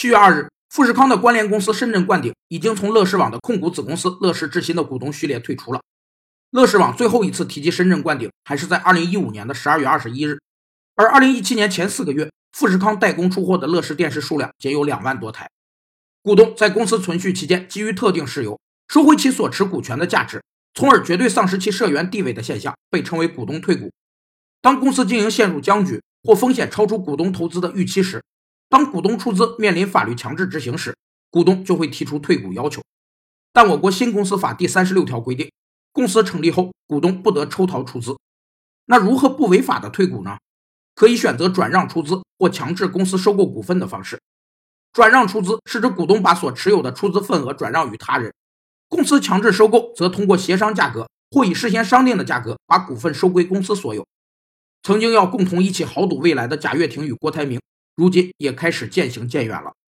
七月二日，富士康的关联公司深圳冠鼎已经从乐视网的控股子公司乐视智新的股东序列退出了。乐视网最后一次提及深圳冠鼎还是在二零一五年的十二月二十一日，而二零一七年前四个月，富士康代工出货的乐视电视数量仅有两万多台。股东在公司存续期间，基于特定事由收回其所持股权的价值，从而绝对丧失其社员地位的现象，被称为股东退股。当公司经营陷入僵局或风险超出股东投资的预期时，当股东出资面临法律强制执行时，股东就会提出退股要求。但我国新公司法第三十六条规定，公司成立后，股东不得抽逃出资。那如何不违法的退股呢？可以选择转让出资或强制公司收购股份的方式。转让出资是指股东把所持有的出资份额转让于他人，公司强制收购则通过协商价格或以事先商定的价格把股份收归公司所有。曾经要共同一起豪赌未来的贾跃亭与郭台铭，如今也开始渐行渐远了。